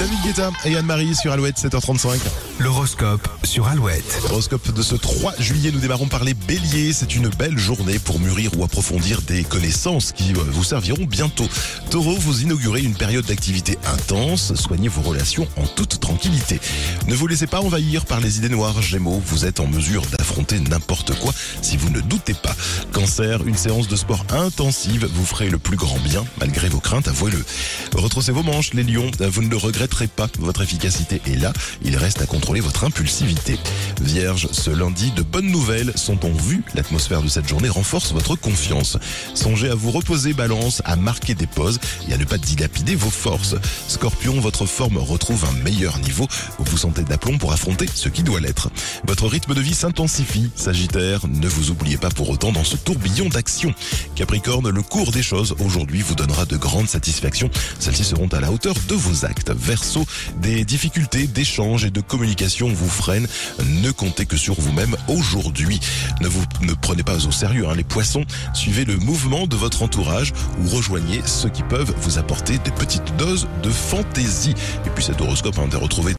David Guetta et Anne-Marie sur Alouette, 7h35. L'horoscope sur Alouette. Horoscope de ce 3 juillet, nous démarrons par les béliers. C'est une belle journée pour mûrir ou approfondir des connaissances qui euh, vous serviront bientôt. Taureau, vous inaugurez une période d'activité intense. Soignez vos relations en toute tranquillité. Ne vous laissez pas envahir par les idées noires. Gémeaux, vous êtes en mesure d'affronter n'importe quoi si vous ne doutez pas. Cancer, une séance de sport intensive vous ferait le plus grand bien malgré vos craintes, avouez-le. Retrocez vos manches, les lions. Vous ne le regretterez pas. Votre efficacité est là. Il reste à contrôler votre impulsivité. Vierge, ce lundi, de bonnes nouvelles sont en vue. L'atmosphère de cette journée renforce votre confiance. Songez à vous reposer, balance, à marquer des pauses et à ne pas dilapider vos forces. Scorpion, votre forme retrouve un meilleur niveau. Vous vous sentez d'aplomb pour affronter ce qui doit l'être. Votre rythme de vie Sagittaire, ne vous oubliez pas pour autant dans ce tourbillon d'action. Capricorne, le cours des choses aujourd'hui vous donnera de grandes satisfactions. Celles-ci seront à la hauteur de vos actes. Verseau, des difficultés d'échange et de communication vous freinent. Ne comptez que sur vous-même aujourd'hui. Ne vous ne prenez pas au sérieux hein, les poissons. Suivez le mouvement de votre entourage ou rejoignez ceux qui peuvent vous apporter des petites doses de fantaisie. Et puis cet horoscope hein, de retrouver